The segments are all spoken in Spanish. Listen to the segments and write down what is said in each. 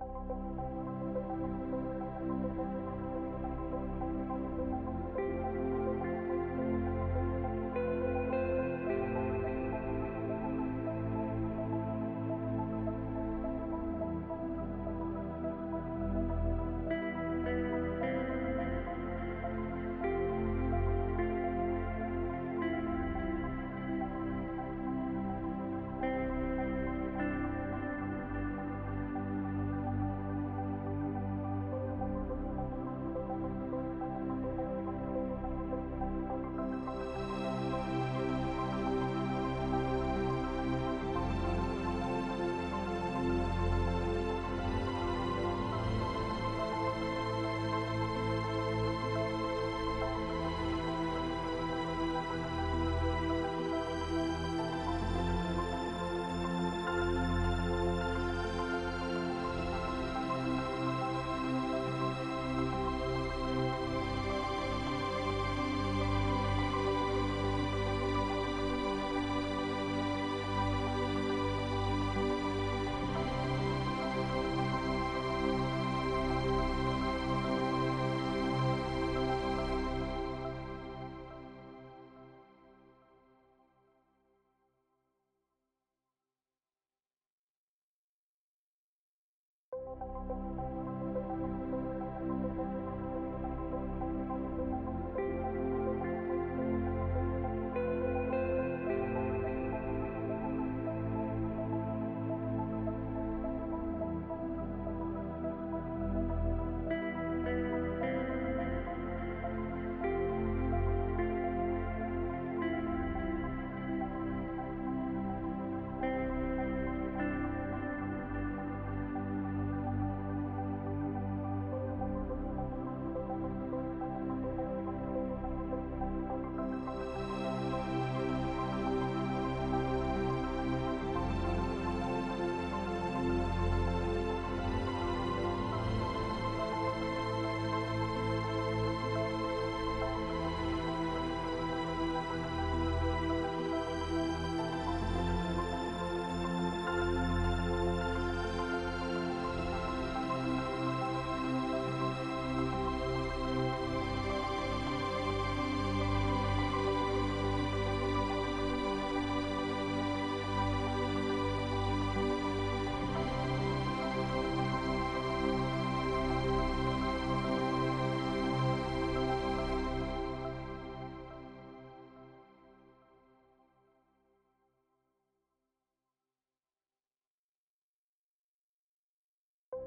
Thank you. Thank you.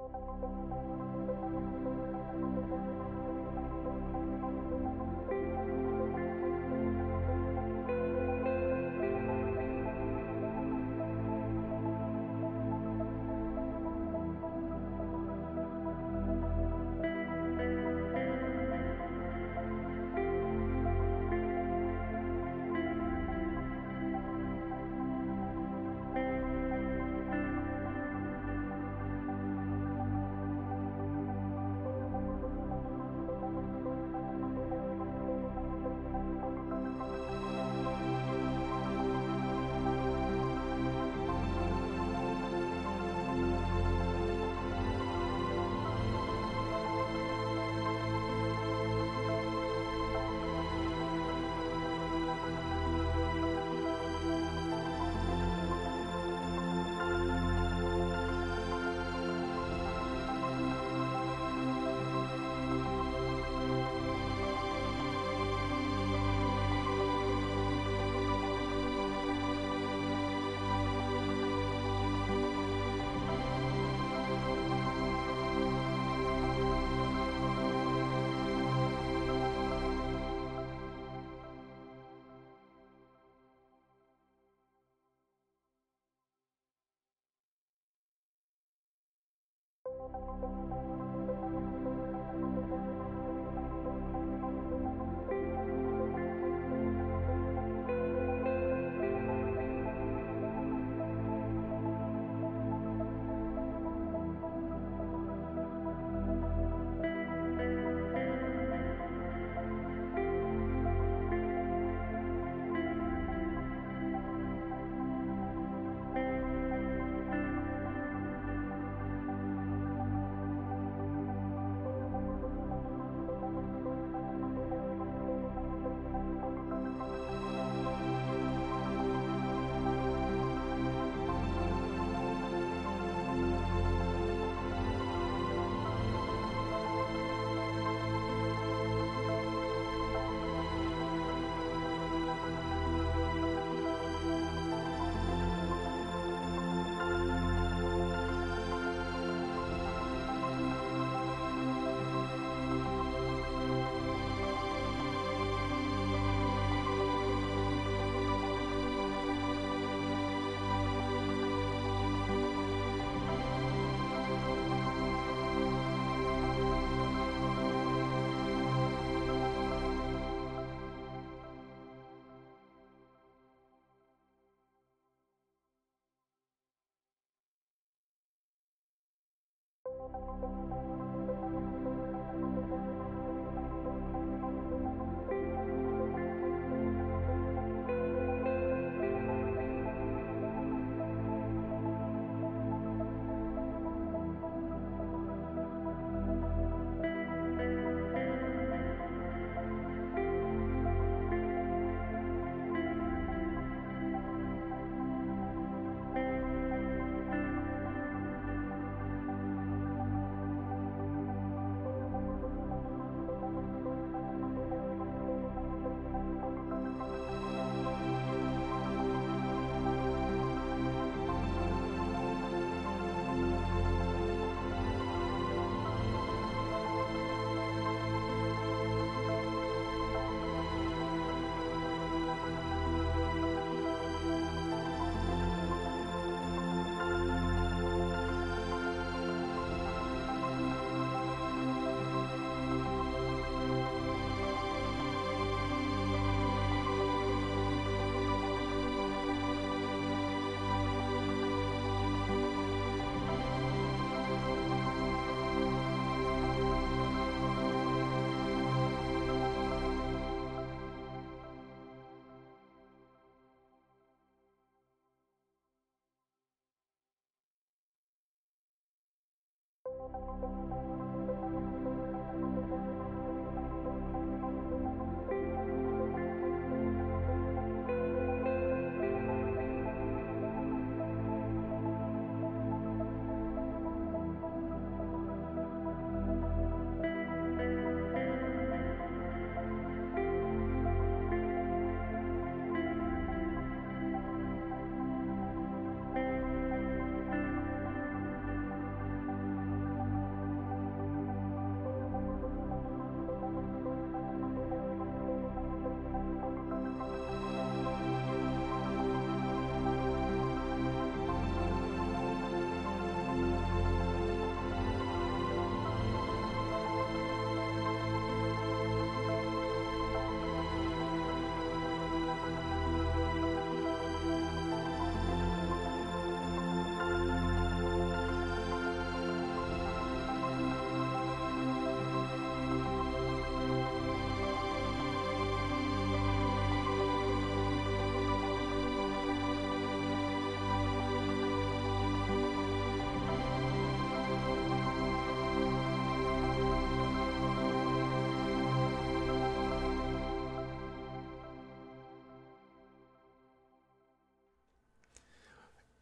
Thank you. Thank you. Thank you.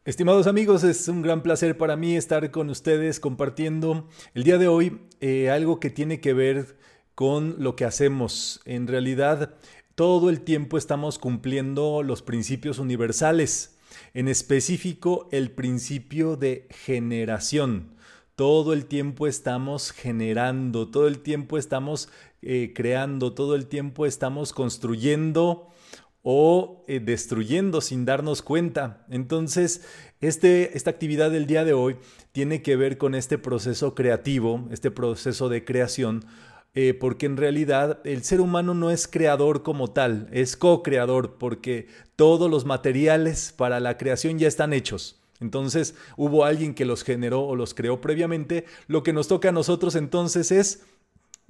Estimados amigos, es un gran placer para mí estar con ustedes compartiendo el día de hoy eh, algo que tiene que ver con lo que hacemos. En realidad, todo el tiempo estamos cumpliendo los principios universales, en específico el principio de generación. Todo el tiempo estamos generando, todo el tiempo estamos eh, creando, todo el tiempo estamos construyendo o eh, destruyendo sin darnos cuenta. Entonces, este, esta actividad del día de hoy tiene que ver con este proceso creativo, este proceso de creación, eh, porque en realidad el ser humano no es creador como tal, es co-creador, porque todos los materiales para la creación ya están hechos. Entonces hubo alguien que los generó o los creó previamente. Lo que nos toca a nosotros entonces es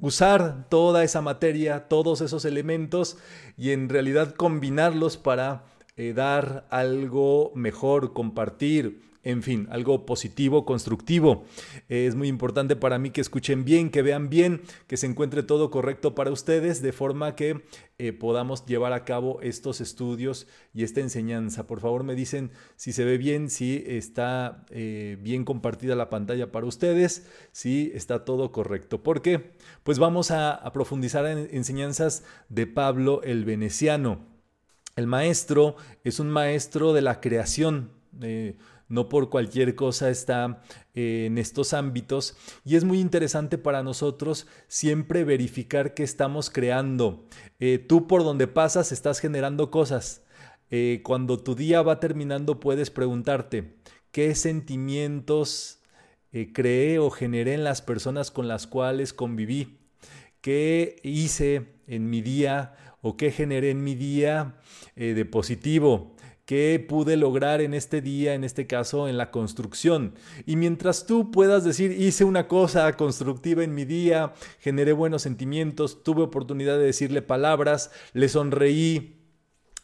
usar toda esa materia, todos esos elementos y en realidad combinarlos para eh, dar algo mejor, compartir, en fin, algo positivo, constructivo. es muy importante para mí que escuchen bien, que vean bien, que se encuentre todo correcto para ustedes, de forma que eh, podamos llevar a cabo estos estudios y esta enseñanza. Por favor, me dicen si se ve bien, si está eh, bien compartida la pantalla para ustedes, si está todo correcto. ¿Por qué? Pues vamos a, profundizar en enseñanzas de Pablo el Veneciano. El maestro es un maestro de la creación. Eh, no por cualquier cosa está eh, en estos ámbitos y es muy interesante para nosotros siempre verificar qué estamos creando. Eh, tú por donde pasas estás generando cosas. Eh, cuando tu día va terminando puedes preguntarte qué sentimientos creé o generé en las personas con las cuales conviví, qué hice en mi día o qué generé en mi día de positivo que pude lograr en este día, en este caso en la construcción. Y mientras tú puedas decir, hice una cosa constructiva en mi día, generé buenos sentimientos, tuve oportunidad de decirle palabras, le sonreí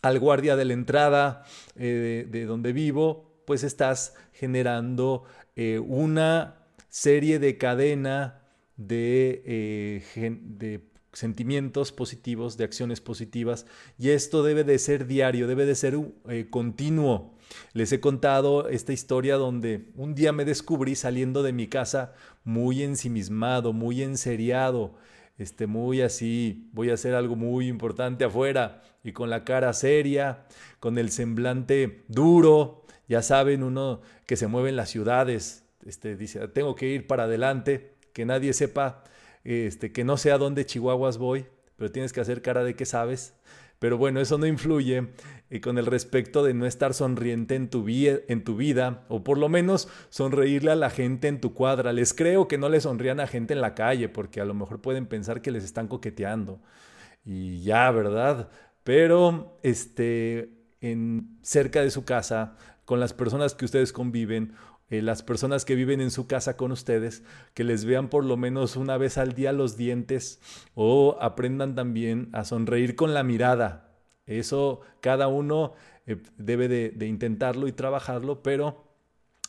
al guardia de la entrada eh, de, donde vivo, pues estás generando eh, una serie de cadena de, eh, de sentimientos positivos, de acciones positivas, y esto debe de ser diario, debe de ser eh, continuo. Les he contado esta historia donde un día me descubrí saliendo de mi casa muy ensimismado, muy enseriado, este, muy así, voy a hacer algo muy importante afuera y con la cara seria, con el semblante duro, ya saben, uno que se mueve en las ciudades, este, dice, tengo que ir para adelante, que nadie sepa este, que no sé a dónde Chihuahuas voy, pero tienes que hacer cara de que sabes. Pero bueno, eso no influye y con el respecto de no estar sonriente en tu, en tu vida, o por lo menos sonreírle a la gente en tu cuadra. Les creo que no le sonrían a gente en la calle, porque a lo mejor pueden pensar que les están coqueteando. Y ya, ¿verdad? Pero este, en, cerca de su casa, con las personas que ustedes conviven, eh, las personas que viven en su casa con ustedes, que les vean por lo menos una vez al día los dientes o aprendan también a sonreír con la mirada. Eso cada uno eh, debe de, intentarlo y trabajarlo, pero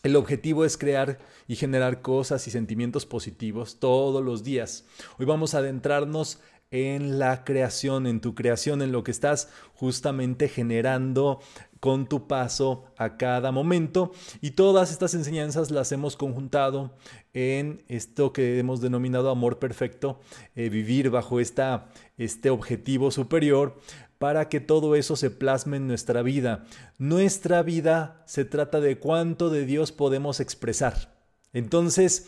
el objetivo es crear y generar cosas y sentimientos positivos todos los días. Hoy vamos a adentrarnos en la creación, en tu creación, en lo que estás justamente generando con tu paso a cada momento. Y todas estas enseñanzas las hemos conjuntado en esto que hemos denominado amor perfecto, eh, vivir bajo esta, este objetivo superior para que todo eso se plasme en nuestra vida. Nuestra vida se trata de cuánto de Dios podemos expresar. Entonces,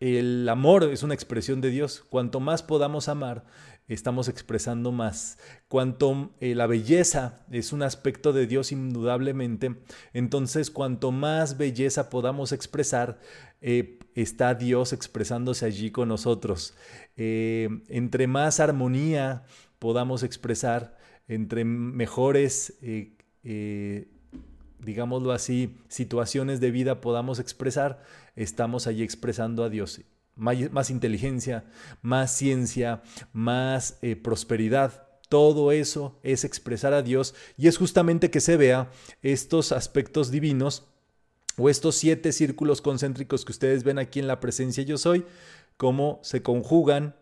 el amor es una expresión de Dios. Cuanto más podamos amar, estamos expresando más. Cuanto eh, la belleza es un aspecto de Dios indudablemente, entonces cuanto más belleza podamos expresar, eh, está Dios expresándose allí con nosotros. Eh, entre más armonía podamos expresar, entre mejores digámoslo así, situaciones de vida podamos expresar, estamos allí expresando a Dios más, inteligencia, más ciencia, más eh, prosperidad. Todo eso es expresar a Dios y es justamente que se vea estos aspectos divinos o estos siete círculos concéntricos que ustedes ven aquí en la presencia yo soy, cómo se conjugan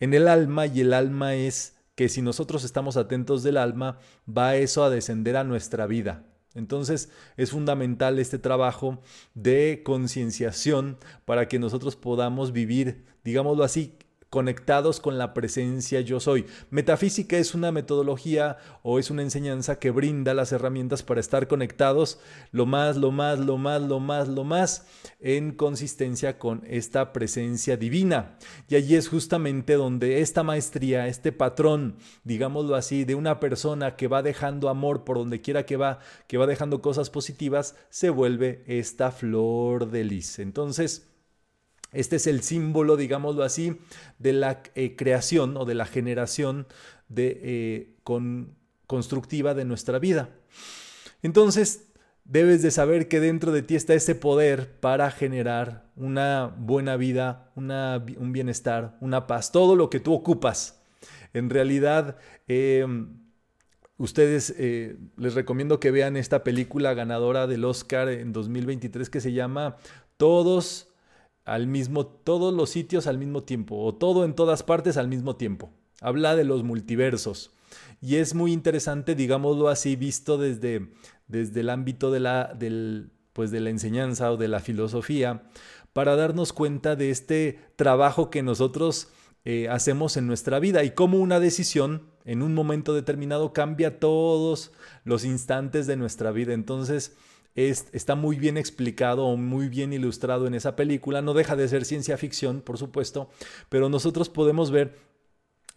en el alma y el alma es que si nosotros estamos atentos del alma, va eso a descender a nuestra vida. Entonces es fundamental este trabajo de concienciación para que nosotros podamos vivir, digámoslo así, conectados con la presencia yo soy. Metafísica es una metodología o es una enseñanza que brinda las herramientas para estar conectados lo más, lo más, lo más, lo más, lo más en consistencia con esta presencia divina. Y allí es justamente donde esta maestría, este patrón, digámoslo así, de una persona que va dejando amor por donde quiera que va, que va dejando cosas positivas, se vuelve esta flor de lis. Entonces, este es el símbolo, digámoslo así, de la eh, creación o de la generación de, eh, con, constructiva de nuestra vida. Entonces, debes de saber que dentro de ti está ese poder para generar una buena vida, una, un bienestar, una paz, todo lo que tú ocupas. En realidad, em, ustedes eh, les recomiendo que vean esta película ganadora del Oscar en 2023 que se llama Todos al mismo, todos los sitios al mismo tiempo, o todo en todas partes al mismo tiempo. Habla de los multiversos. Y es muy interesante, digámoslo así, visto desde, desde el ámbito de la, del, pues de la enseñanza o de la filosofía, para darnos cuenta de este trabajo que nosotros eh, hacemos en nuestra vida y cómo una decisión en un momento determinado cambia todos los instantes de nuestra vida. Entonces, está muy bien explicado o muy bien ilustrado en esa película. No deja de ser ciencia ficción, por supuesto, pero nosotros podemos ver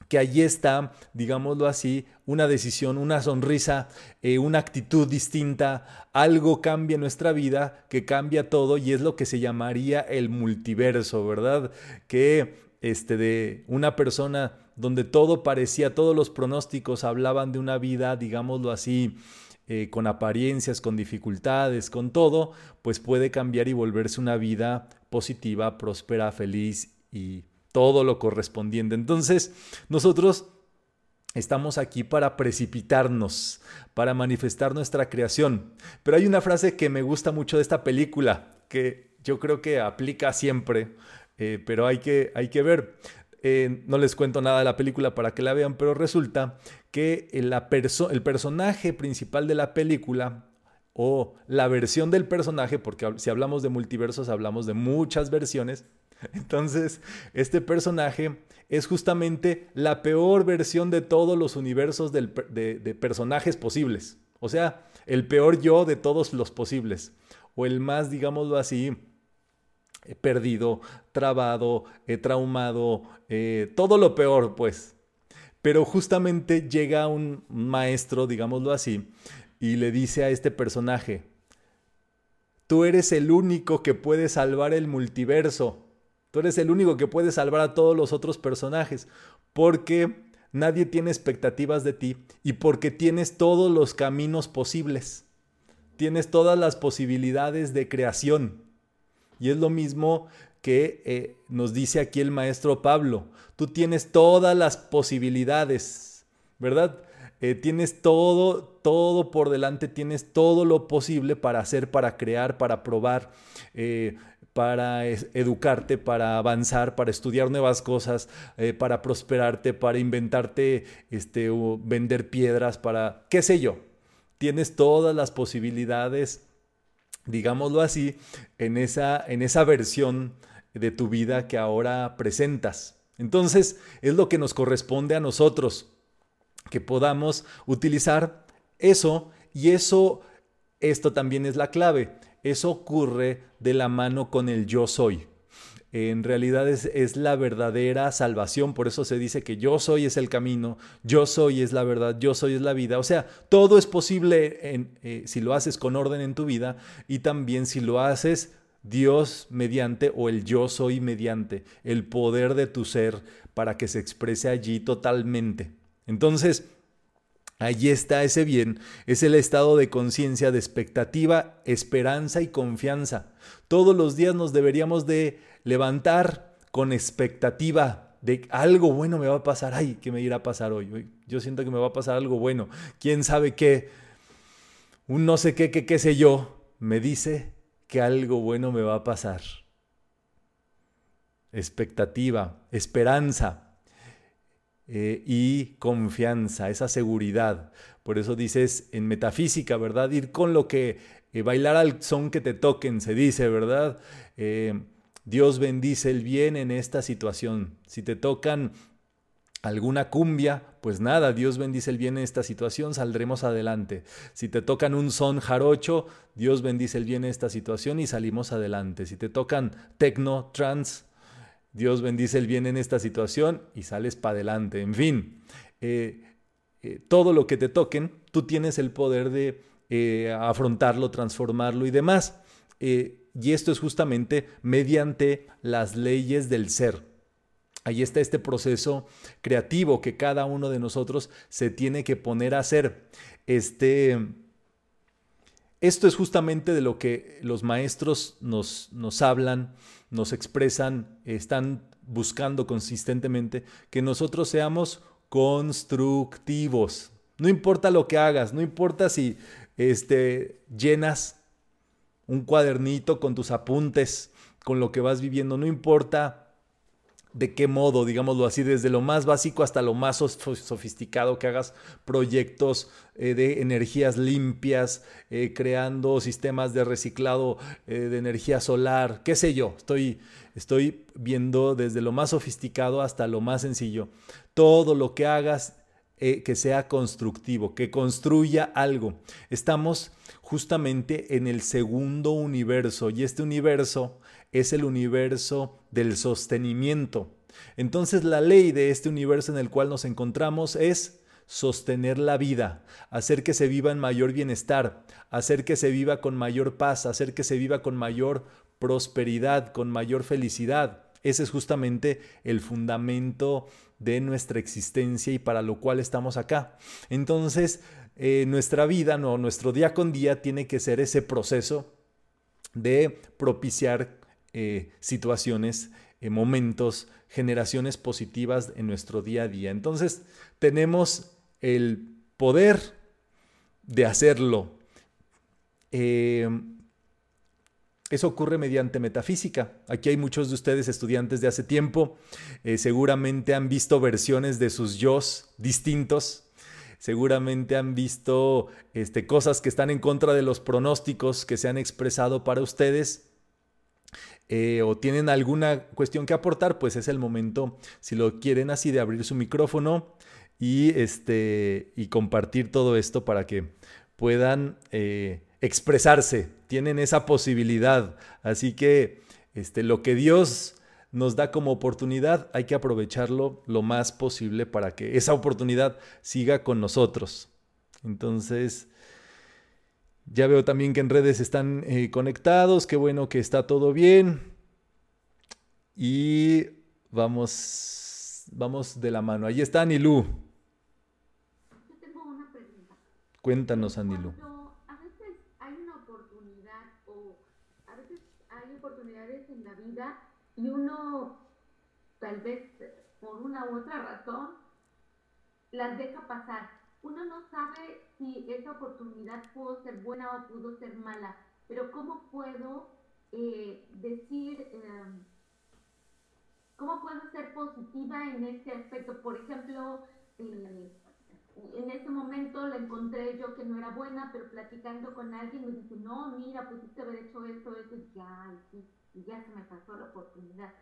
que allí está, digámoslo así, una decisión, una sonrisa, eh, una actitud distinta, algo cambia nuestra vida, que cambia todo y es lo que se llamaría el multiverso, ¿verdad? Que este, de una persona donde todo parecía, todos los pronósticos hablaban de una vida, digámoslo así, eh, con apariencias, con dificultades, con todo, pues puede cambiar y volverse una vida positiva, próspera, feliz y todo lo correspondiente. Entonces, nosotros Estamos aquí para precipitarnos, para manifestar nuestra creación. Pero hay una frase que me gusta mucho de esta película, que yo creo que aplica siempre, eh, pero hay que, hay que ver. Eh, no les cuento nada de la película para que la vean, pero resulta que el personaje principal de la película o la versión del personaje, porque si hablamos de multiversos hablamos de muchas versiones, entonces este personaje es justamente la peor versión de todos los universos de, de personajes posibles, o sea, el peor yo de todos los posibles, o el más, digámoslo así, perdido, trabado, eh, traumado, eh, todo lo peor, pues. Pero justamente llega un maestro, digámoslo así, y le dice a este personaje, tú eres el único que puede salvar el multiverso, tú eres el único que puede salvar a todos los otros personajes, porque nadie tiene expectativas de ti y porque tienes todos los caminos posibles, tienes todas las posibilidades de creación. Y es lo mismo que eh, nos dice aquí el maestro Pablo. Tú tienes todas las posibilidades, ¿verdad? Eh, tienes todo, todo por delante, tienes todo lo posible para hacer, para crear, para probar, eh, para educarte, para avanzar, para estudiar nuevas cosas, para prosperarte, para inventarte, este, vender piedras, para, qué sé yo. Tienes todas las posibilidades digámoslo así, en esa, en esa versión de tu vida que ahora presentas. Entonces, es lo que nos corresponde a nosotros, que podamos utilizar eso y eso, esto también es la clave, eso ocurre de la mano con el yo soy en realidad es, la verdadera salvación. Por eso se dice que yo soy es el camino, yo soy es la verdad, yo soy es la vida. O sea, todo es posible eh, si lo haces con orden en tu vida y también si lo haces Dios mediante o el yo soy mediante, el poder de tu ser para que se exprese allí totalmente. Entonces, Allí está ese bien, es el estado de conciencia, de expectativa, esperanza y confianza. Todos los días nos deberíamos de levantar con expectativa de algo bueno me va a pasar. Ay, ¿qué me irá a pasar hoy? Yo siento que me va a pasar algo bueno. ¿Quién sabe qué? Un no sé qué, qué, qué sé yo, me dice que algo bueno me va a pasar. Expectativa, esperanza, eh, y confianza, esa seguridad. Por eso dices en metafísica, ¿verdad? Ir con lo que, eh, bailar al son que te toquen, se dice, ¿verdad? Eh, Dios bendice el bien en esta situación. Si te tocan alguna cumbia, pues nada, Dios bendice el bien en esta situación, saldremos adelante. Si te tocan un son jarocho, Dios bendice el bien en esta situación y salimos adelante. Si te tocan tecno, trans, Dios bendice el bien en esta situación y sales para adelante. En fin, eh, eh, todo lo que te toquen, tú tienes el poder de eh, afrontarlo, transformarlo y demás. Y esto es justamente mediante las leyes del ser. Ahí está este proceso creativo que cada uno de nosotros se tiene que poner a hacer. Este, esto es justamente de lo que los maestros nos, nos hablan nos expresan, están buscando consistentemente que nosotros seamos constructivos. No importa lo que hagas, no importa si este, llenas un cuadernito con tus apuntes, con lo que vas viviendo, no importa de qué modo, digámoslo así, desde lo más básico hasta lo más sofisticado, que hagas proyectos eh, de energías limpias, eh, creando sistemas de reciclado eh, de energía solar, qué sé yo, estoy, estoy viendo desde lo más sofisticado hasta lo más sencillo. Todo lo que hagas que sea constructivo, que construya algo. Estamos justamente en el segundo universo y este universo es el universo del sostenimiento. Entonces la ley de este universo en el cual nos encontramos es sostener la vida, hacer que se viva en mayor bienestar, hacer que se viva con mayor paz, hacer que se viva con mayor prosperidad, con mayor felicidad. Ese es justamente el fundamento de nuestra existencia y para lo cual estamos acá. Entonces, eh, nuestra vida, no, nuestro día con día tiene que ser ese proceso de propiciar eh, situaciones, eh, momentos, generaciones positivas en nuestro día a día. Entonces tenemos el poder de hacerlo. Eso ocurre mediante metafísica. Aquí hay muchos de ustedes estudiantes de hace tiempo. seguramente han visto versiones de sus yo distintos seguramente han visto este, cosas que están en contra de los pronósticos que se han expresado para ustedes. Eh, o tienen alguna cuestión que aportar, pues es el momento, si lo quieren así, de abrir su micrófono y, este, y compartir todo esto para que puedan eh, expresarse. Tienen esa posibilidad. Así que este, lo que Dios nos da como oportunidad, hay que aprovecharlo lo más posible para que esa oportunidad siga con nosotros. Entonces, ya veo también que en redes están eh, conectados, qué bueno que está todo bien. Y vamos, vamos de la mano. Ahí está Anilú. Yo tengo una pregunta. Cuéntanos, Anilú. a veces hay una oportunidad o a veces hay oportunidades en la vida y uno tal vez por una u otra razón las deja pasar. Uno no sabe si esa oportunidad pudo ser buena o pudo ser mala, pero ¿cómo puedo eh, decir, em, cómo puedo ser positiva en este aspecto? Por ejemplo, eh, en ese momento la encontré yo que no era buena, pero platicando con alguien me dice, no, mira, pudiste haber hecho esto, eso, y ya, sí y ya se me pasó la oportunidad.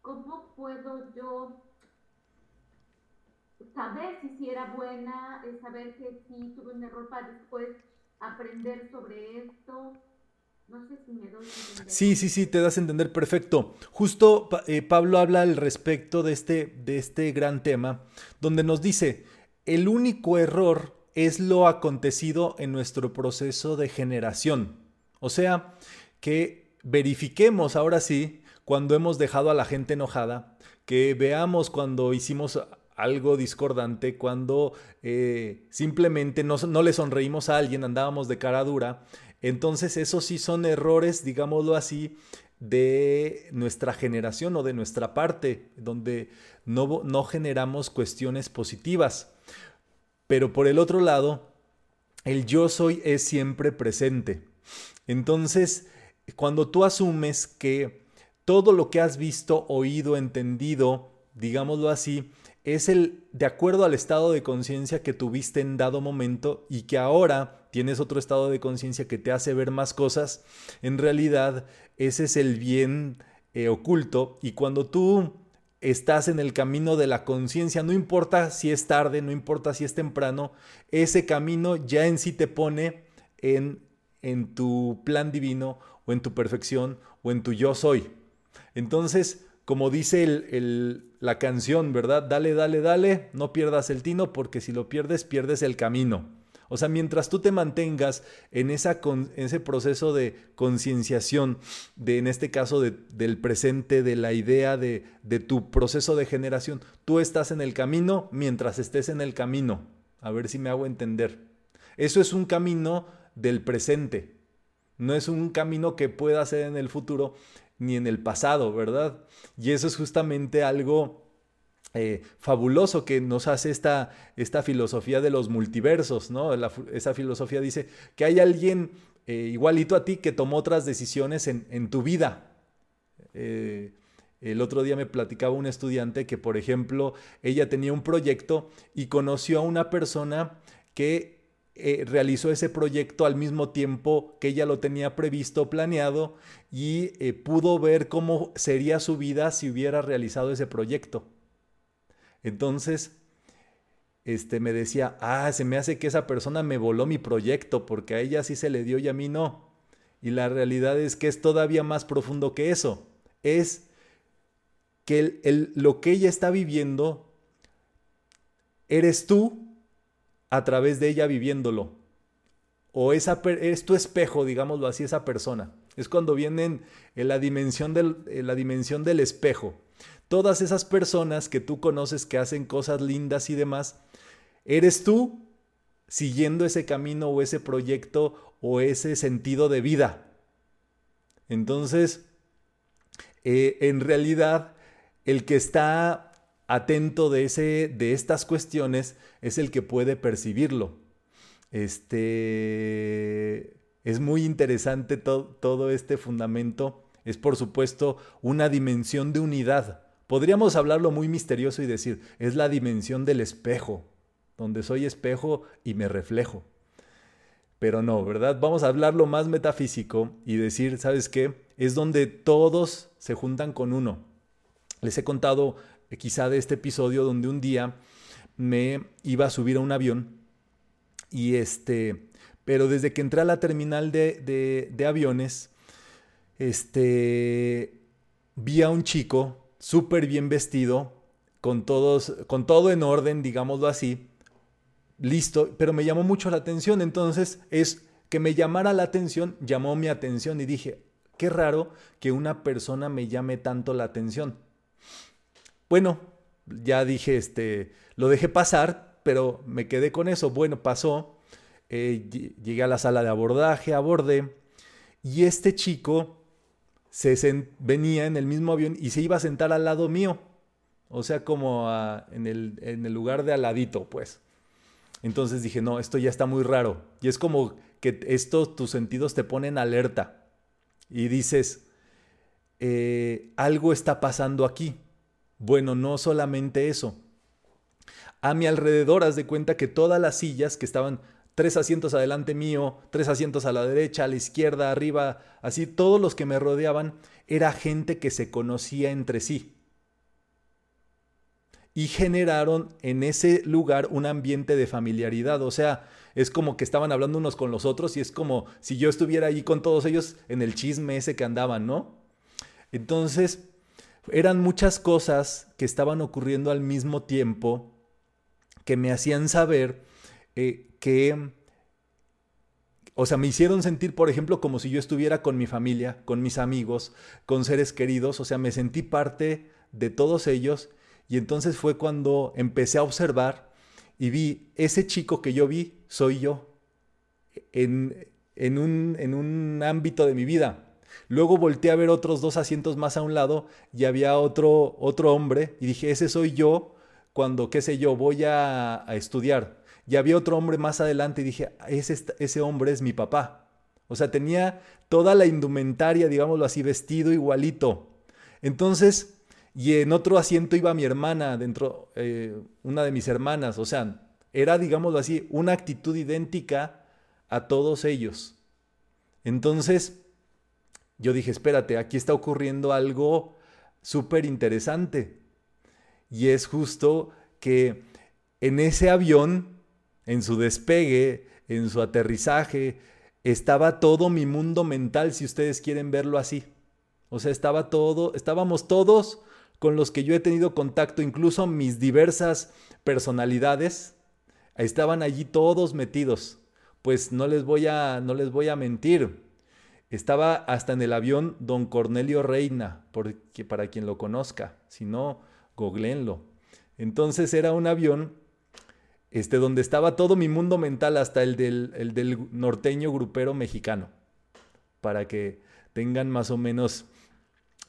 ¿Cómo puedo yo saber si sí era buena, saber que sí tuve un error para después aprender sobre esto? No sé si me doy. Sí, sí, sí, te das a entender perfecto. Justo eh, Pablo habla al respecto de este, de este gran tema, donde nos dice, el único error es lo acontecido en nuestro proceso de generación. O sea, que verifiquemos ahora sí cuando hemos dejado a la gente enojada, que veamos cuando hicimos algo discordante, cuando eh, simplemente no, no, le sonreímos a alguien, andábamos de cara dura. Entonces esos sí son errores, digámoslo así, de nuestra generación o de nuestra parte, donde no, no generamos cuestiones positivas. Pero por el otro lado, el yo soy es siempre presente. Entonces, cuando tú asumes que todo lo que has visto, oído, entendido, digámoslo así, es el de acuerdo al estado de conciencia que tuviste en dado momento y que ahora tienes otro estado de conciencia que te hace ver más cosas, en realidad ese es el bien eh, oculto. Y cuando tú estás en el camino de la conciencia, no importa si es tarde, no importa si es temprano, ese camino ya en sí te pone en, en tu plan divino o en tu perfección o en tu yo soy. Entonces, como dice la canción, ¿verdad? Dale, dale, dale, no pierdas el tino porque si lo pierdes, pierdes el camino. O sea, mientras tú te mantengas en, esa ese proceso de concienciación, de en este caso del presente, de la idea de, de tu proceso de generación, tú estás en el camino mientras estés en el camino. A ver si me hago entender. Eso es un camino del presente. No es un camino que pueda ser en el futuro ni en el pasado, ¿verdad? Y eso es justamente algo eh, fabuloso que nos hace esta, esta, filosofía de los multiversos, ¿no? esa filosofía dice que hay alguien eh, igualito a ti que tomó otras decisiones en, tu vida. Eh, el otro día me platicaba un estudiante que, por ejemplo, ella tenía un proyecto y conoció a una persona que eh, realizó ese proyecto al mismo tiempo que ella lo tenía previsto, planeado, y eh, pudo ver cómo sería su vida si hubiera realizado ese proyecto. Entonces, este, me decía, ah, se me hace que esa persona me voló mi proyecto, porque a ella sí se le dio y a mí no. Y la realidad es que es todavía más profundo que eso. Es que lo que ella está viviendo, eres tú a través de ella viviéndolo. O esa, es tu espejo, digámoslo así, esa persona. Es cuando vienen en la dimensión del, la dimensión del espejo. Todas esas personas que tú conoces que hacen cosas lindas y demás, eres tú siguiendo ese camino o ese proyecto o ese sentido de vida. Entonces, eh, en realidad, el que está atento de, ese, de estas cuestiones es el que puede percibirlo. Este, es muy interesante todo este fundamento. Es por supuesto una dimensión de unidad. Podríamos hablarlo muy misterioso y decir, es la dimensión del espejo, donde soy espejo y me reflejo. Pero no, ¿verdad? Vamos a hablarlo más metafísico y decir, ¿sabes qué? Es donde todos se juntan con uno. Les he contado quizá de este episodio donde un día me iba a subir a un avión y este, pero desde que entré a la terminal de, de, aviones, este, vi a un chico súper bien vestido, con, todos, con todo en orden, digámoslo así, listo, pero me llamó mucho la atención, entonces es que me llamara la atención, llamó mi atención y dije, qué raro que una persona me llame tanto la atención. Bueno, ya dije, este, lo dejé pasar, pero me quedé con eso. Bueno, pasó, eh, llegué a la sala de abordaje, abordé, y este chico se venía en el mismo avión y se iba a sentar al lado mío. O sea, como en, el, lugar de al ladito, pues. Entonces dije, no, esto ya está muy raro. Y es como que estos tus sentidos te ponen alerta. Y dices, eh, algo está pasando aquí. Bueno, no solamente eso. A mi alrededor, haz de cuenta que todas las sillas que estaban tres asientos adelante mío, tres asientos a la derecha, a la izquierda, arriba, así todos los que me rodeaban, era gente que se conocía entre sí. Y generaron en ese lugar un ambiente de familiaridad, o sea, es como que estaban hablando unos con los otros y es como si yo estuviera ahí con todos ellos en el chisme ese que andaban, ¿no? Entonces, eran muchas cosas que estaban ocurriendo al mismo tiempo que me hacían saber eh, que, o sea, me hicieron sentir, por ejemplo, como si yo estuviera con mi familia, con mis amigos, con seres queridos, o sea, me sentí parte de todos ellos y entonces fue cuando empecé a observar y vi, ese chico que yo vi, soy yo, en, en, un, en un ámbito de mi vida. Luego volteé a ver otros dos asientos más a un lado y había otro, otro hombre y dije, ese soy yo cuando, qué sé yo, voy a, estudiar. Y había otro hombre más adelante y dije, ese, ese hombre es mi papá. O sea, tenía toda la indumentaria, digámoslo así, vestido igualito. Entonces, y en otro asiento iba mi hermana, dentro, eh, una de mis hermanas. O sea, era, digámoslo así, una actitud idéntica a todos ellos. Entonces, yo dije, espérate, aquí está ocurriendo algo súper interesante. Y es justo que en ese avión, en su despegue, en su aterrizaje, estaba todo mi mundo mental, si ustedes quieren verlo así. O sea, estaba todo, estábamos todos con los que yo he tenido contacto, incluso mis diversas personalidades, estaban allí todos metidos. Pues no les voy a, no les voy a mentir. Estaba hasta en el avión don Cornelio Reina, porque, para quien lo conozca, si no, googleenlo. Entonces era un avión este, donde estaba todo mi mundo mental, hasta el del, el del norteño grupero mexicano, para que tengan más o menos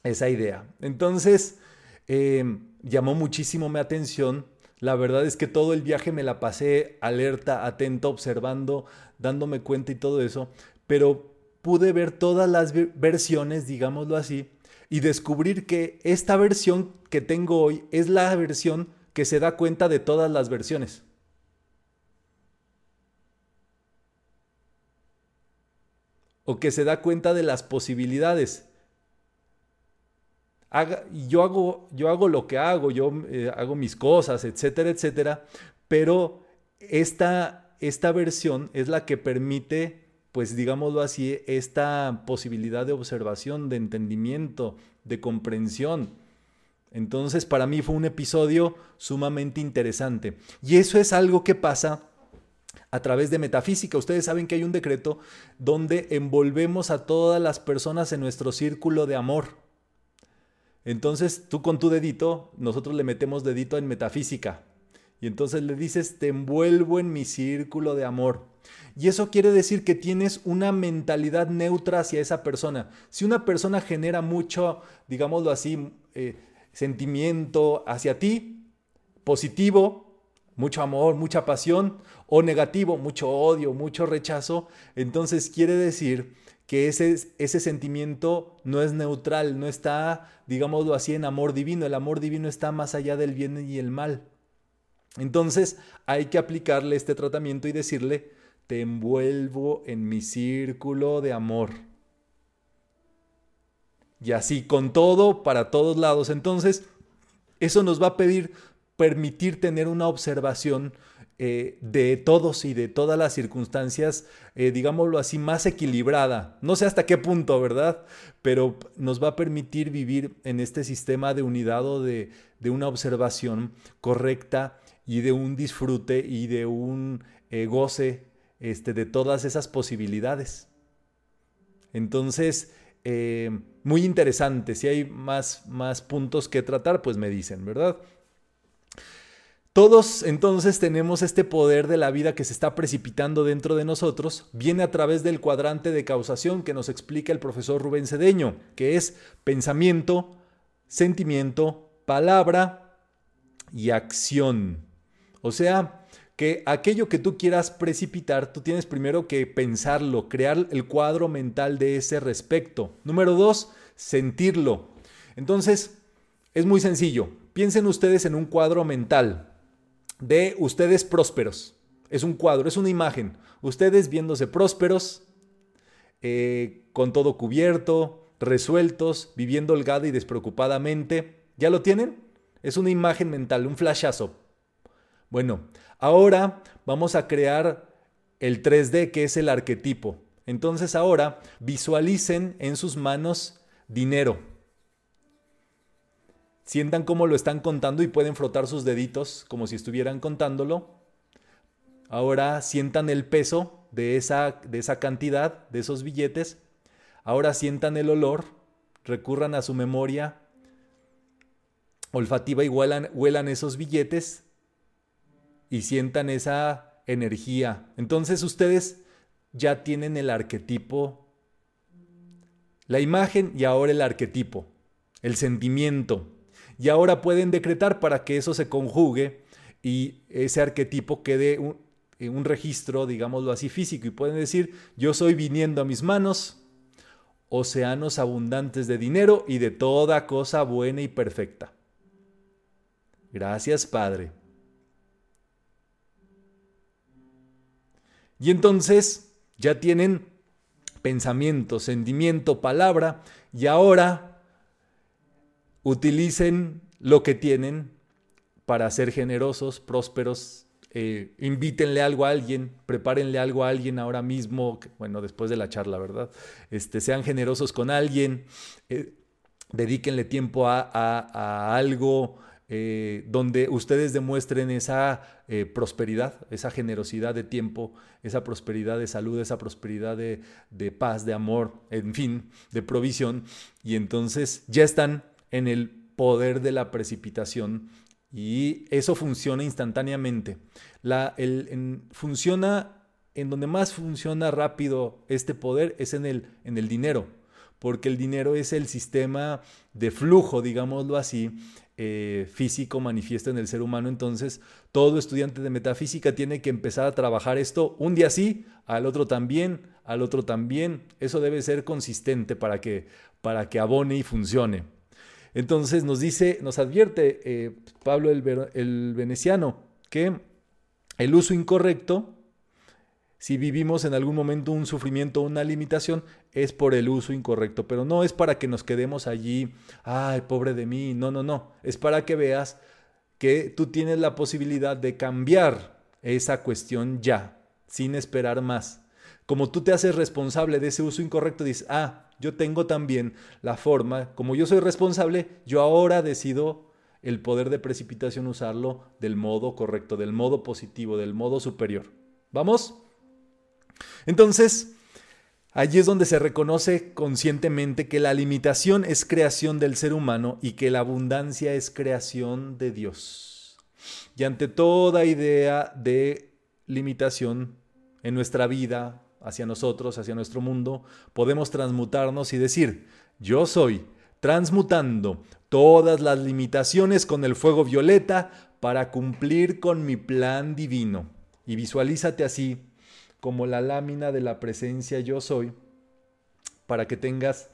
esa idea. Entonces, eh, llamó muchísimo mi atención. La verdad es que todo el viaje me la pasé alerta, atento, observando, dándome cuenta y todo eso, pero pude ver todas las versiones, digámoslo así, y descubrir que esta versión que tengo hoy es la versión que se da cuenta de todas las versiones. O que se da cuenta de las posibilidades. yo, hago, yo hago lo que hago, yo eh, hago mis cosas, etcétera, etcétera, pero esta, esta versión es la que permite pues digámoslo así, esta posibilidad de observación, de entendimiento, de comprensión. Entonces, para mí fue un episodio sumamente interesante. Y eso es algo que pasa a través de metafísica. Ustedes saben que hay un decreto donde envolvemos a todas las personas en nuestro círculo de amor. Entonces, tú con tu dedito, nosotros le metemos dedito en metafísica. Y entonces le dices, te envuelvo en mi círculo de amor. Y eso quiere decir que tienes una mentalidad neutra hacia esa persona. Si una persona genera mucho, digámoslo así, eh, sentimiento hacia ti, positivo, mucho amor, mucha pasión, o negativo, mucho odio, mucho rechazo, entonces quiere decir que ese, ese sentimiento no es neutral, no está, digámoslo así, en amor divino. El amor divino está más allá del bien y el mal. Entonces hay que aplicarle este tratamiento y decirle, te envuelvo en mi círculo de amor. Y así con todo, para todos lados. Entonces, eso nos va a pedir permitir tener una observación eh, de todos y de todas las circunstancias, eh, digámoslo así, más equilibrada. No sé hasta qué punto, ¿verdad? Pero nos va a permitir vivir en este sistema de unidad o de, una observación correcta y de un disfrute y de un eh, goce este, de todas esas posibilidades. Entonces, muy interesante. Si hay más, más puntos que tratar, pues me dicen, ¿verdad? Todos entonces tenemos este poder de la vida que se está precipitando dentro de nosotros, viene a través del cuadrante de causación que nos explica el profesor Rubén Cedeño, que es pensamiento, sentimiento, palabra y acción. O sea, que aquello que tú quieras precipitar, tú tienes primero que pensarlo, crear el cuadro mental de ese respecto. Número dos, sentirlo. Entonces, es muy sencillo. Piensen ustedes en un cuadro mental de ustedes prósperos. Es un cuadro, es una imagen. Ustedes viéndose prósperos, eh, con todo cubierto, resueltos, viviendo holgada y despreocupadamente. ¿Ya lo tienen? Es una imagen mental, un flashazo. Bueno, ahora vamos a crear el 3D, que es el arquetipo. Entonces ahora visualicen en sus manos dinero. Sientan cómo lo están contando y pueden frotar sus deditos como si estuvieran contándolo. Ahora sientan el peso de esa, de esa cantidad, de esos billetes. Ahora sientan el olor, recurran a su memoria olfativa y huelan, huelan esos billetes y sientan esa energía. Entonces ustedes ya tienen el arquetipo, la imagen y ahora el arquetipo, el sentimiento y ahora pueden decretar para que eso se conjugue y ese arquetipo quede un, en un registro, digámoslo así, físico. Y pueden decir, yo soy viniendo a mis manos océanos abundantes de dinero y de toda cosa buena y perfecta. Gracias, Padre. Y entonces ya tienen pensamiento, sentimiento, palabra, y ahora utilicen lo que tienen para ser generosos, prósperos, eh, invítenle algo a alguien, prepárenle algo a alguien ahora mismo, bueno, después de la charla, ¿verdad? Este, sean generosos con alguien, eh, dedíquenle tiempo a, algo eh, donde ustedes demuestren esa prosperidad, esa generosidad de tiempo, esa prosperidad de salud, esa prosperidad de, paz, de amor, en fin, de provisión, y entonces ya están en el poder de la precipitación y eso funciona instantáneamente. La, funciona en donde más funciona rápido este poder es en el, en el dinero, porque el dinero es el sistema de flujo, digámoslo así, eh, físico manifiesto en el ser humano. Entonces, todo estudiante de metafísica tiene que empezar a trabajar esto un día sí, al otro también, al otro también. Eso debe ser consistente para que, para que abone y funcione. Entonces nos dice, nos advierte eh, Pablo el, veneciano que el uso incorrecto, si vivimos en algún momento un sufrimiento, una limitación, es por el uso incorrecto, pero no es para que nos quedemos allí, ay, pobre de mí, no, no, no, es para que veas que tú tienes la posibilidad de cambiar esa cuestión ya, sin esperar más. Como tú te haces responsable de ese uso incorrecto, dices, ah, yo tengo también la forma, como yo soy responsable, yo ahora decido el poder de precipitación usarlo del modo correcto, del modo positivo, del modo superior. ¿Vamos? Entonces, allí es donde se reconoce conscientemente que la limitación es creación del ser humano y que la abundancia es creación de Dios. Y ante toda idea de limitación en nuestra vida, hacia nosotros, hacia nuestro mundo, podemos transmutarnos y decir, yo soy transmutando todas las limitaciones con el fuego violeta para cumplir con mi plan divino. Y visualízate así, como la lámina de la presencia yo soy, para que tengas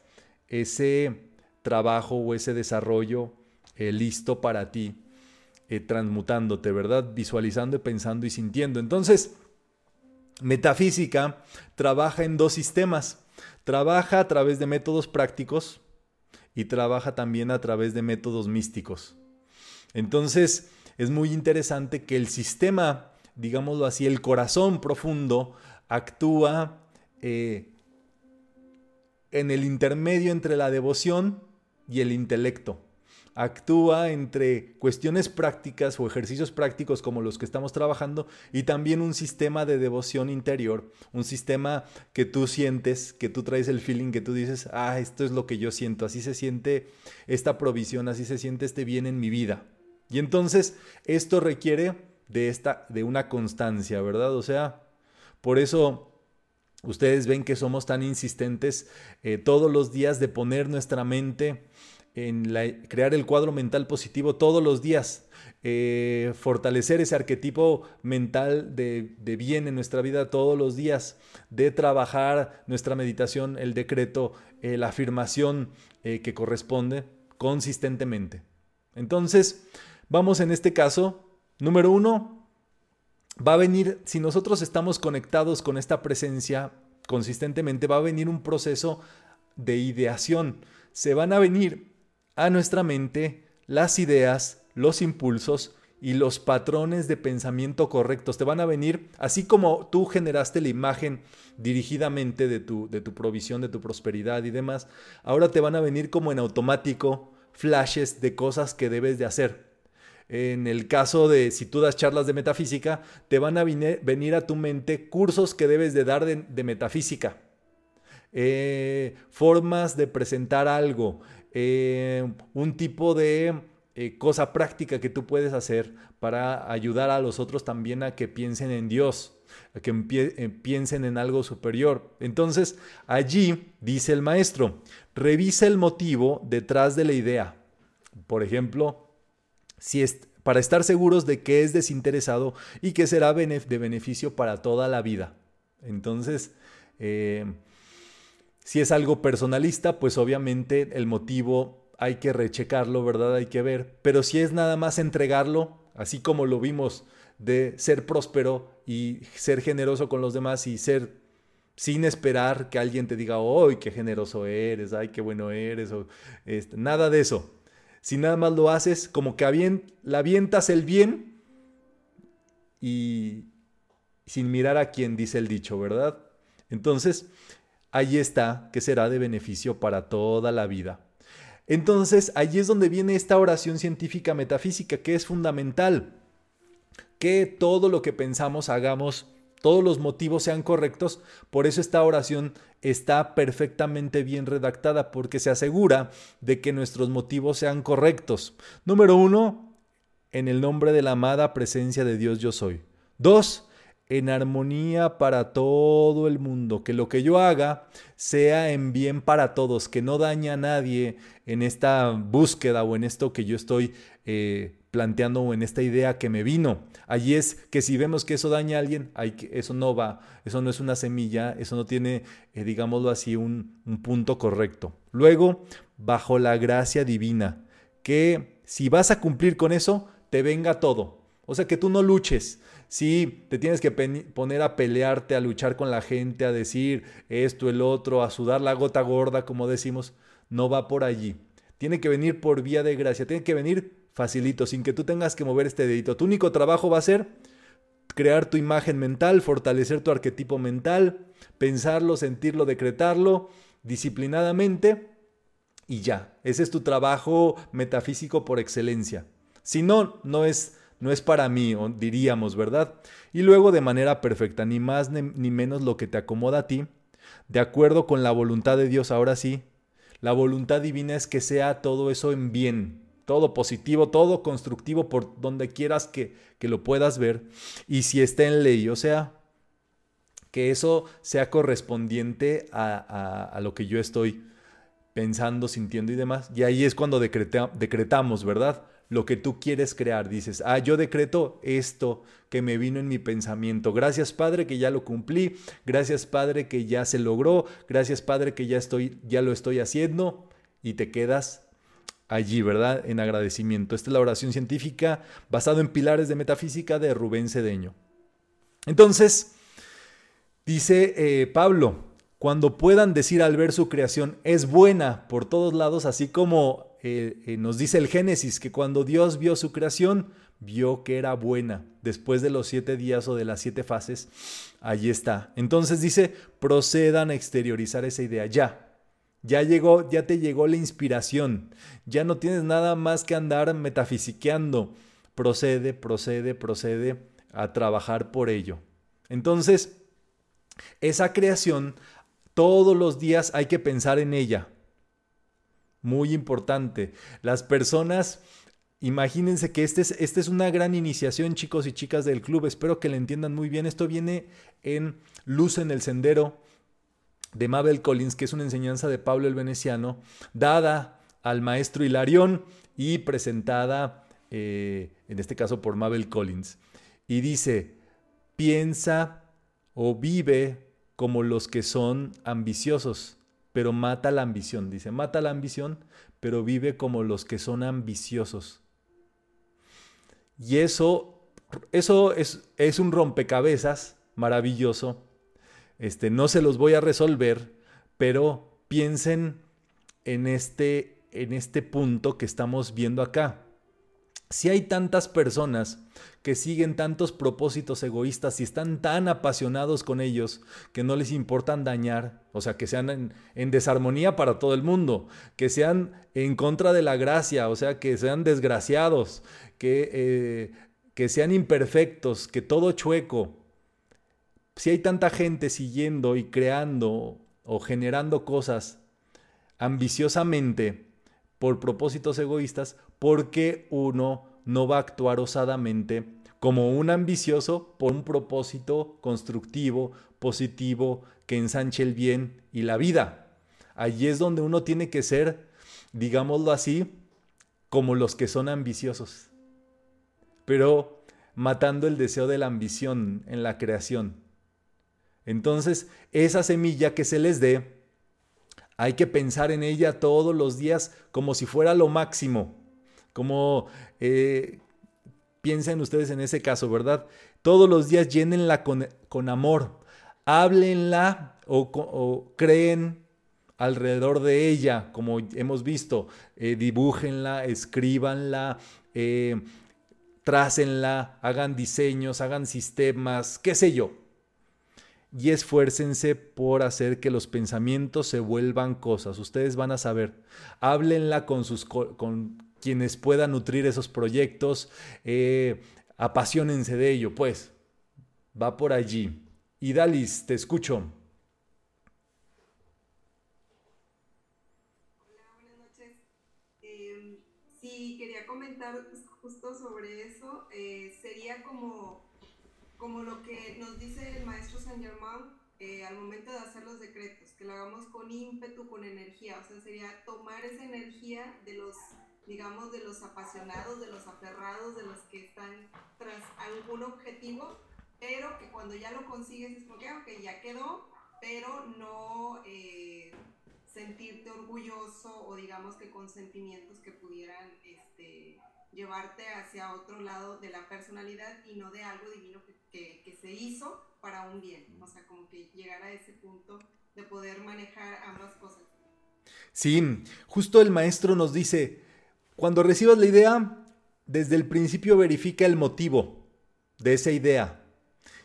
ese trabajo o ese desarrollo eh, listo para ti, eh, transmutándote, ¿verdad? Visualizando, pensando y sintiendo. Entonces, metafísica trabaja en dos sistemas. Trabaja a través de métodos prácticos y trabaja también a través de métodos místicos. Entonces, es muy interesante que el sistema, digámoslo así, el corazón profundo, actúa eh, en el intermedio entre la devoción y el intelecto. Actúa entre cuestiones prácticas o ejercicios prácticos como los que estamos trabajando y también un sistema de devoción interior, un sistema que tú sientes, que tú traes el feeling, que tú dices, ah, esto es lo que yo siento, así se siente esta provisión, así se siente este bien en mi vida. Y entonces esto requiere de, esta, de una constancia, ¿verdad? O sea, por eso ustedes ven que somos tan insistentes eh, todos los días de poner nuestra mente en crear el cuadro mental positivo todos los días, eh, fortalecer ese arquetipo mental de, bien en nuestra vida todos los días, de trabajar nuestra meditación, el decreto, eh, la afirmación que corresponde consistentemente. Entonces, Vamos en este caso, número uno, va a venir, si nosotros estamos conectados con esta presencia consistentemente, va a venir un proceso de ideación. Se van a venir a nuestra mente las ideas, los impulsos y los patrones de pensamiento correctos. Te van a venir, así como tú generaste la imagen dirigidamente de tu, de tu provisión, de tu prosperidad y demás, ahora te van a venir como en automático flashes de cosas que debes de hacer. En el caso de si tú das charlas de metafísica, te van a venir a tu mente cursos que debes de dar de, metafísica, eh, formas de presentar algo, eh, un tipo de eh, cosa práctica que tú puedes hacer para ayudar a los otros también a que piensen en Dios, a que piensen en algo superior. Entonces, allí dice el maestro, revisa el motivo detrás de la idea. Por ejemplo, si es, para estar seguros de que es desinteresado y que será de beneficio para toda la vida. Entonces, eh, si es algo personalista, pues obviamente el motivo hay que rechecarlo, ¿verdad? Hay que ver. Pero si es nada más entregarlo, así como lo vimos de ser próspero y ser generoso con los demás y ser sin esperar que alguien te diga, ¡ay, qué generoso eres! ¡ay, qué bueno eres! O, este, nada de eso si nada más lo haces como que la avientas el bien y sin mirar a quién dice el dicho, ¿verdad? Entonces, ahí está, que será de beneficio para toda la vida. Entonces, allí es donde viene esta oración científica metafísica, que es fundamental, que todo lo que pensamos hagamos todos los motivos sean correctos. Por eso esta oración está perfectamente bien redactada, porque se asegura de que nuestros motivos sean correctos. Número uno, en el nombre de la amada presencia de Dios yo soy. Dos, en armonía para todo el mundo, que lo que yo haga sea en bien para todos, que no dañe a nadie en esta búsqueda o en esto que yo estoy eh, planteando en esta idea que me vino. Allí es que si vemos que eso daña a alguien, hay que, eso no va, eso no es una semilla, eso no tiene, eh, digámoslo así, un, un punto correcto. Luego, bajo la gracia divina, que si vas a cumplir con eso, te venga todo. O sea, que tú no luches. Si te tienes que poner a pelearte, a luchar con la gente, a decir esto, el otro, a sudar la gota gorda, como decimos, no va por allí. Tiene que venir por vía de gracia, tiene que venir facilito, sin que tú tengas que mover este dedito. Tu único trabajo va a ser crear tu imagen mental, fortalecer tu arquetipo mental, pensarlo, sentirlo, decretarlo disciplinadamente y ya. Ese es tu trabajo metafísico por excelencia. Si no, no es, no es para mí, diríamos, ¿verdad? Y luego de manera perfecta, ni más ni menos lo que te acomoda a ti, de acuerdo con la voluntad de Dios, ahora sí. La voluntad divina es que sea todo eso en bien, todo positivo, todo constructivo por donde quieras que, que lo puedas ver. Y si está en ley, o sea, que eso sea correspondiente a, a, lo que yo estoy pensando, sintiendo y demás. Y ahí es cuando decretamos, ¿verdad? Lo que tú quieres crear. Dices, ah, yo decreto esto que me vino en mi pensamiento. Gracias Padre que ya lo cumplí. Gracias Padre que ya se logró. Gracias Padre que ya, estoy, ya lo estoy haciendo. Y te quedas allí, ¿verdad? En agradecimiento. Esta es la oración científica basada en pilares de metafísica de Rubén Cedeño. Entonces, dice eh, Pablo, cuando puedan decir al ver su creación es buena por todos lados, así como eh, eh, nos dice el Génesis, que cuando Dios vio su creación, vio que era buena. Después de los siete días o de las siete fases, allí está. Entonces dice, procedan a exteriorizar esa idea ya. Ya llegó, ya te llegó la inspiración. Ya no tienes nada más que andar metafisiqueando. Procede, procede, procede a trabajar por ello. Entonces, esa creación, todos los días hay que pensar en ella. Muy importante. Las personas, imagínense que esta es, este es una gran iniciación, chicos y chicas del club. Espero que la entiendan muy bien. Esto viene en Luz en el Sendero de Mabel Collins, que es una enseñanza de Pablo el Veneciano, dada al maestro Hilarión y presentada, eh, en este caso, por Mabel Collins. Y dice, piensa o vive como los que son ambiciosos, pero mata la ambición. Dice, mata la ambición, pero vive como los que son ambiciosos. Y eso, eso es, es un rompecabezas maravilloso este, no se los voy a resolver, pero piensen en este, en este punto que estamos viendo acá. Si hay tantas personas que siguen tantos propósitos egoístas y están tan apasionados con ellos que no les importan dañar, o sea, que sean en, desarmonía para todo el mundo, que sean en contra de la gracia, o sea, que sean desgraciados, que, eh, que sean imperfectos, que todo chueco, si hay tanta gente siguiendo y creando o generando cosas ambiciosamente por propósitos egoístas, ¿por qué uno no va a actuar osadamente como un ambicioso por un propósito constructivo, positivo, que ensanche el bien y la vida? Allí es donde uno tiene que ser, digámoslo así, como los que son ambiciosos, pero matando el deseo de la ambición en la creación entonces, esa semilla que se les dé, hay que pensar en ella todos los días como si fuera lo máximo. Como eh, piensen ustedes en ese caso, ¿verdad? Todos los días llénenla con, con amor. Háblenla o, creen alrededor de ella, como hemos visto. Eh, dibújenla, escríbanla, eh, trácenla, hagan diseños, hagan sistemas, qué sé yo y esfuércense por hacer que los pensamientos se vuelvan cosas. Ustedes van a saber. Háblenla con, sus, con quienes puedan nutrir esos proyectos. Eh, apasionense de ello, pues. Va por allí. Y Dalis, te escucho. Hola, buenas noches. Em, sí, quería comentar justo sobre eso. Eh, sería como como lo que nos dice el maestro Saint Germain eh, al momento de hacer los decretos, que lo hagamos con ímpetu, con energía, o sea, sería tomar esa energía de los, digamos, de los apasionados, de los aferrados, de los que están tras algún objetivo, pero que cuando ya lo consigues es como que, ok, ya quedó, pero no eh, sentirte orgulloso o digamos que con sentimientos que pudieran este, llevarte hacia otro lado de la personalidad y no de algo divino que que, se hizo para un bien. O sea, como que llegar a ese punto de poder manejar ambas cosas. Sí, justo el maestro nos dice, cuando recibas la idea, desde el principio verifica el motivo de esa idea.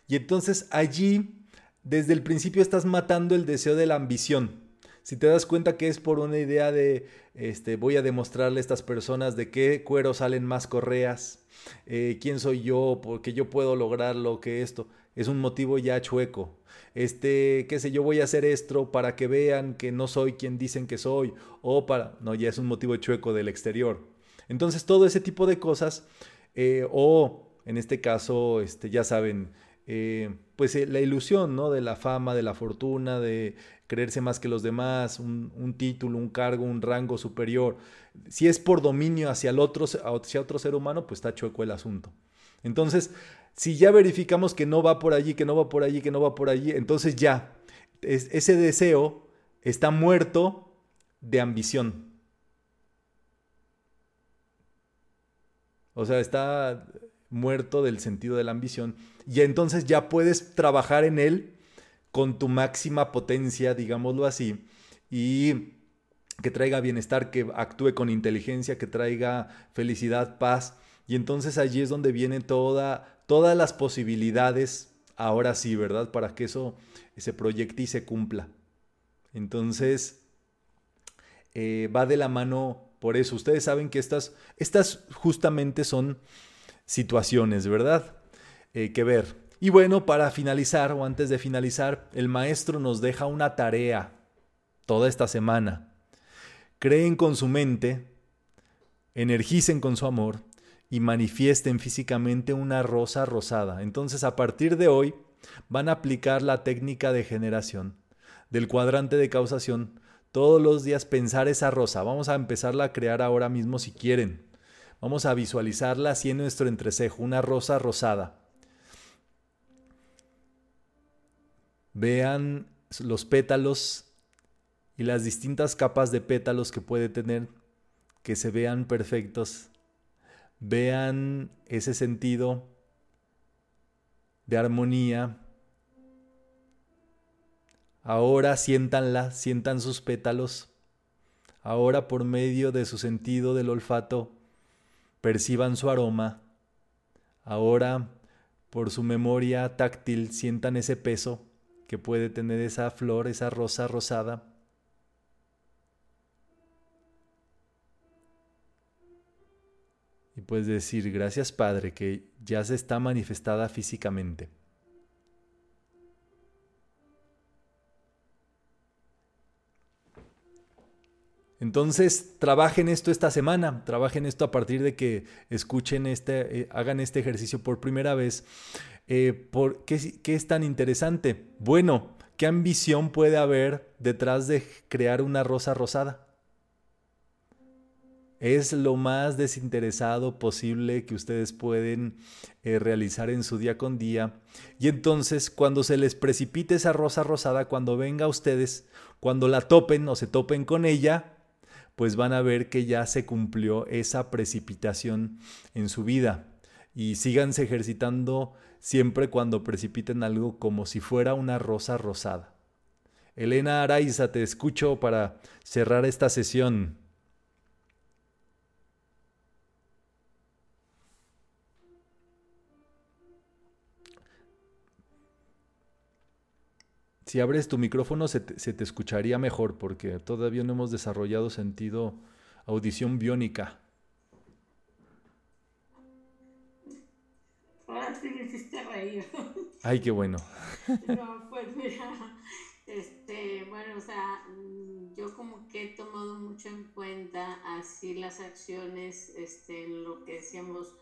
Y entonces allí, desde el principio estás matando el deseo de la ambición. Si te das cuenta que es por una idea de, este, voy a demostrarle a estas personas de qué cuero salen más correas, eh, quién soy yo, porque yo puedo lograr lo que esto, es un motivo ya chueco. Este, qué sé yo, voy a hacer esto para que vean que no soy quien dicen que soy, o para, no, ya es un motivo chueco del exterior. Entonces todo ese tipo de cosas, eh, o en este caso, este, ya saben, eh, pues eh, la ilusión, ¿no? De la fama, de la fortuna, de creerse más que los demás, un, título, un cargo, un rango superior. Si es por dominio hacia el otro, hacia otro ser humano, pues está chueco el asunto. Entonces, si ya verificamos que no va por allí, que no va por allí, que no va por allí, entonces ya, ese deseo está muerto de ambición. O sea, está muerto del sentido de la ambición. Y entonces ya puedes trabajar en él con tu máxima potencia, digámoslo así, y que traiga bienestar, que actúe con inteligencia, que traiga felicidad, paz. Y entonces allí es donde vienen toda, todas las posibilidades, ahora sí, ¿verdad? Para que eso se proyecte y se cumpla. Entonces, eh, va de la mano por eso. Ustedes saben que estas, estas justamente son situaciones, ¿verdad? Eh, que ver. Y bueno, para finalizar o antes de finalizar, el maestro nos deja una tarea toda esta semana. Creen con su mente, energicen con su amor y manifiesten físicamente una rosa rosada. Entonces, a partir de hoy, van a aplicar la técnica de generación del cuadrante de causación. Todos los días pensar esa rosa. Vamos a empezarla a crear ahora mismo si quieren. Vamos a visualizarla así en nuestro entrecejo, una rosa rosada. Vean los pétalos y las distintas capas de pétalos que puede tener, que se vean perfectos. Vean ese sentido de armonía. Ahora siéntanla, sientan sus pétalos. Ahora por medio de su sentido del olfato, perciban su aroma. Ahora, por su memoria táctil, sientan ese peso que puede tener esa flor, esa rosa rosada. Y puedes decir, gracias Padre, que ya se está manifestada físicamente. Entonces, trabajen esto esta semana, trabajen esto a partir de que escuchen este, eh, hagan este ejercicio por primera vez. Eh, por, ¿qué, ¿Qué es tan interesante? Bueno, ¿qué ambición puede haber detrás de crear una rosa rosada? es lo más desinteresado posible que ustedes pueden eh, realizar en su día con día. Y entonces cuando se les precipite esa rosa rosada, cuando venga a ustedes, cuando la topen o se topen con ella, pues van a ver que ya se cumplió esa precipitación en su vida. Y síganse ejercitando siempre cuando precipiten algo como si fuera una rosa rosada. Elena Araiza, te escucho para cerrar esta sesión. Si abres tu micrófono se te, escucharía mejor porque todavía no hemos desarrollado sentido audición biónica. Ahora sí me hiciste reír. Ay, qué bueno. No, pues mira, este, bueno, o sea, mm, yo como que he tomado mucho en cuenta así las acciones, este, lo que decíamos,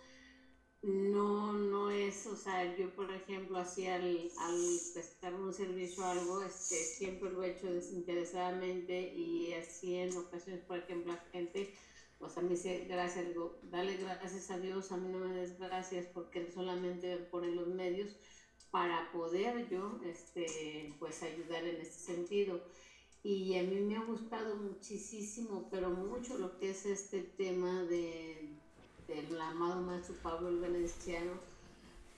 no, no es, o sea, yo por ejemplo, así al, al prestar un servicio o algo, este, siempre lo he hecho desinteresadamente y así en ocasiones, por ejemplo, la gente, pues a mí dice gracias, digo, dale gracias a Dios, a mí no me des gracias porque solamente pone los medios para poder yo, este, pues ayudar en este sentido. Y a mí me ha gustado muchísimo, pero mucho lo que es este tema de del amado maestro Pablo el Veneciano,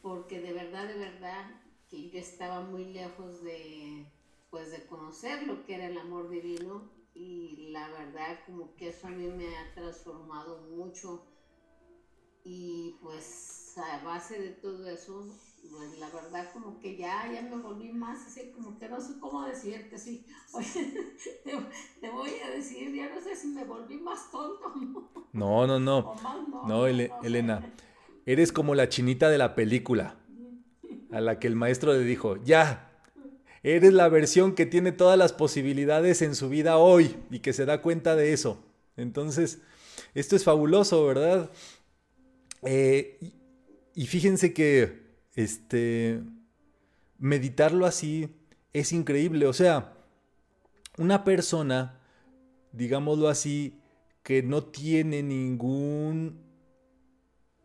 porque de verdad, de verdad, que yo estaba muy lejos de, pues, de conocer lo que era el amor divino y la verdad como que eso a mí me ha transformado mucho. Y pues a base de todo eso pues la verdad como que ya, ya me volví más así, como que no sé cómo decirte, así, oye, te, voy a decir, ya no sé si me volví más tonto. No, no, no. no, Elena, eres como la chinita de la película, a la que el maestro le dijo, ya, eres la versión que tiene todas las posibilidades en su vida hoy y que se da cuenta de eso. Entonces, esto es fabuloso, ¿verdad? Eh, y, fíjense que este, meditarlo así es increíble. O sea, una persona, digámoslo así, que no tiene ningún,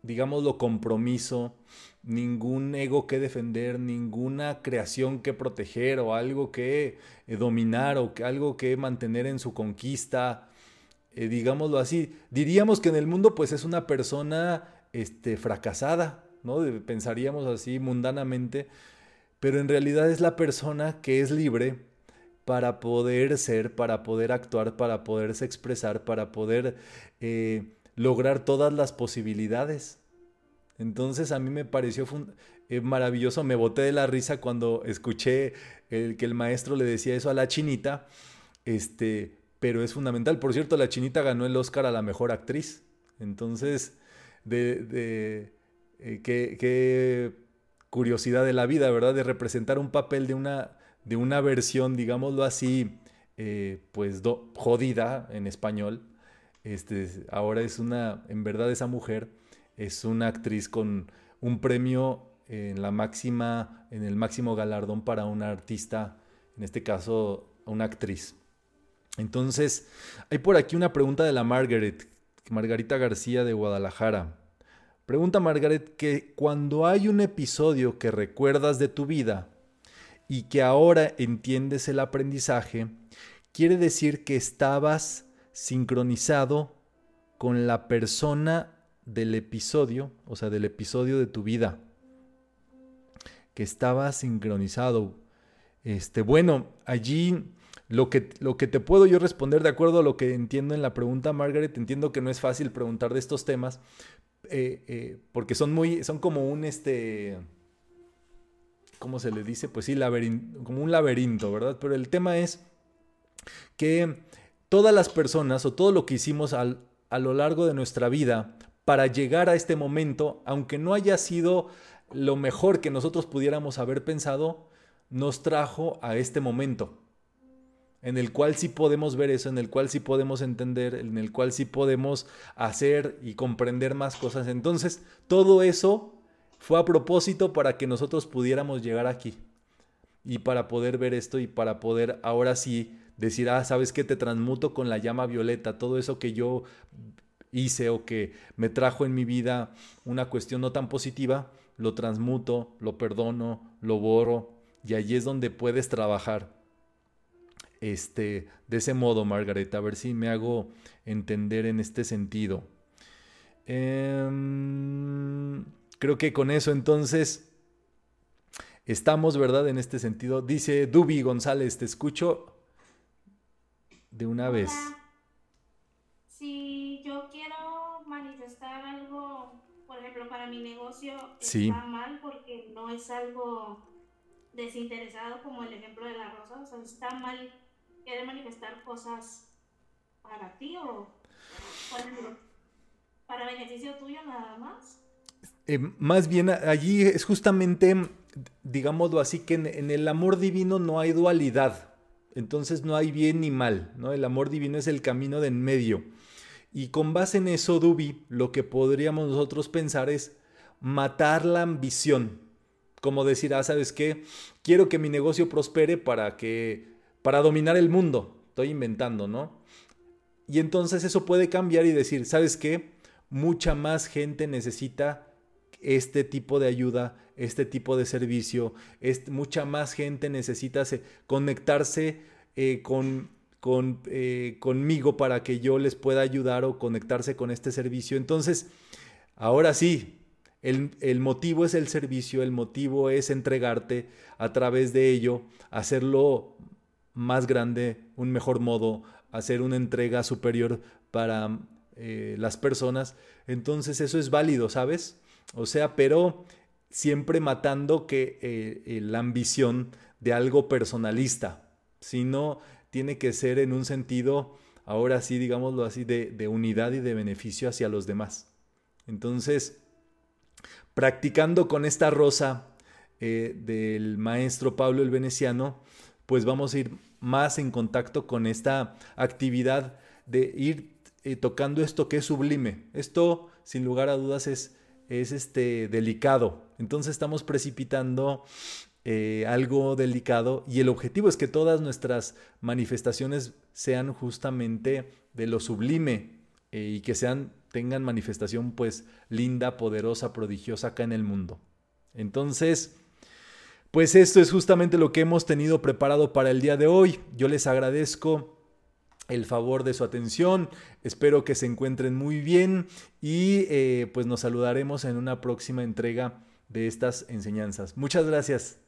digámoslo, compromiso, ningún ego que defender, ninguna creación que proteger o algo que eh, dominar o que, algo que mantener en su conquista, eh, digámoslo así. Diríamos que en el mundo pues es una persona este, fracasada, ¿no? Pensaríamos así mundanamente, pero en realidad es la persona que es libre para poder ser, para poder actuar, para poderse expresar, para poder eh, lograr todas las posibilidades. Entonces a mí me pareció eh, maravilloso, me boté de la risa cuando escuché el, que el maestro le decía eso a la chinita, este, pero es fundamental. Por cierto, la chinita ganó el Oscar a la mejor actriz. Entonces, de, de eh, qué, curiosidad de la vida, ¿verdad? De representar un papel de una, de una versión, digámoslo así, eh, pues jodida en español. Este, ahora es una, en verdad esa mujer es una actriz con un premio en la máxima, en el máximo galardón para una artista, en este caso una actriz. Entonces, hay por aquí una pregunta de la Margaret, Margarita García de Guadalajara. Pregunta Margaret que cuando hay un episodio que recuerdas de tu vida y que ahora entiendes el aprendizaje, quiere decir que estabas sincronizado con la persona del episodio, o sea, del episodio de tu vida, que estaba sincronizado. Este, bueno, allí lo que, lo que te puedo yo responder de acuerdo a lo que entiendo en la pregunta, Margaret, entiendo que no es fácil preguntar de estos temas, eh, eh, porque son muy, son como un, este, ¿cómo se le dice? Pues sí, como un laberinto, ¿verdad? Pero el tema es que todas las personas o todo lo que hicimos al, a lo largo de nuestra vida para llegar a este momento, aunque no haya sido lo mejor que nosotros pudiéramos haber pensado, nos trajo a este momento, en el cual sí podemos ver eso, en el cual sí podemos entender, en el cual sí podemos hacer y comprender más cosas. Entonces, todo eso fue a propósito para que nosotros pudiéramos llegar aquí y para poder ver esto y para poder ahora sí decir, ah, sabes que te transmuto con la llama violeta, todo eso que yo hice o que me trajo en mi vida una cuestión no tan positiva, lo transmuto, lo perdono, lo borro y allí es donde puedes trabajar. Este, de ese modo, Margaret, a ver si me hago entender en este sentido. Em, creo que con eso entonces estamos, ¿verdad? En este sentido. Dice Dubi González, te escucho de una vez. para mi negocio está mal porque no es algo desinteresado como el ejemplo de la rosa. O sea, está mal querer manifestar cosas para ti o para beneficio tuyo nada más. Eh, más bien allí es justamente, digámoslo así, que en, en, el amor divino no hay dualidad. Entonces no hay bien ni mal, ¿no? El amor divino es el camino de en medio. Y con base en eso, Dubi, lo que podríamos nosotros pensar es matar la ambición. Como decir, ah, ¿sabes qué? Quiero que mi negocio prospere para que para dominar el mundo. Estoy inventando, ¿no? Y entonces eso puede cambiar y decir, ¿sabes qué? Mucha más gente necesita este tipo de ayuda, este tipo de servicio, mucha más gente necesita conectarse eh, con con, eh, conmigo para que yo les pueda ayudar o conectarse con este servicio. Entonces, ahora sí, el, el, motivo es el servicio, el motivo es entregarte a través de ello, hacerlo más grande, un mejor modo, hacer una entrega superior para eh, las personas. Entonces eso es válido, ¿sabes? O sea, pero siempre matando que eh, la ambición de algo personalista, sino tiene que ser en un sentido, ahora sí, digámoslo así, de, unidad y de beneficio hacia los demás. Entonces, practicando con esta rosa eh, del maestro Pablo el Veneciano, pues vamos a ir más en contacto con esta actividad de ir eh, tocando esto que es sublime. Esto, sin lugar a dudas, es, es este, delicado. Entonces estamos precipitando eh, algo delicado y el objetivo es que todas nuestras manifestaciones sean justamente de lo sublime eh, y que sean tengan manifestación pues linda, poderosa, prodigiosa acá en el mundo. Entonces, pues esto es justamente lo que hemos tenido preparado para el día de hoy. Yo les agradezco el favor de su atención. Espero que se encuentren muy bien y eh, pues nos saludaremos en una próxima entrega de estas enseñanzas. Muchas gracias.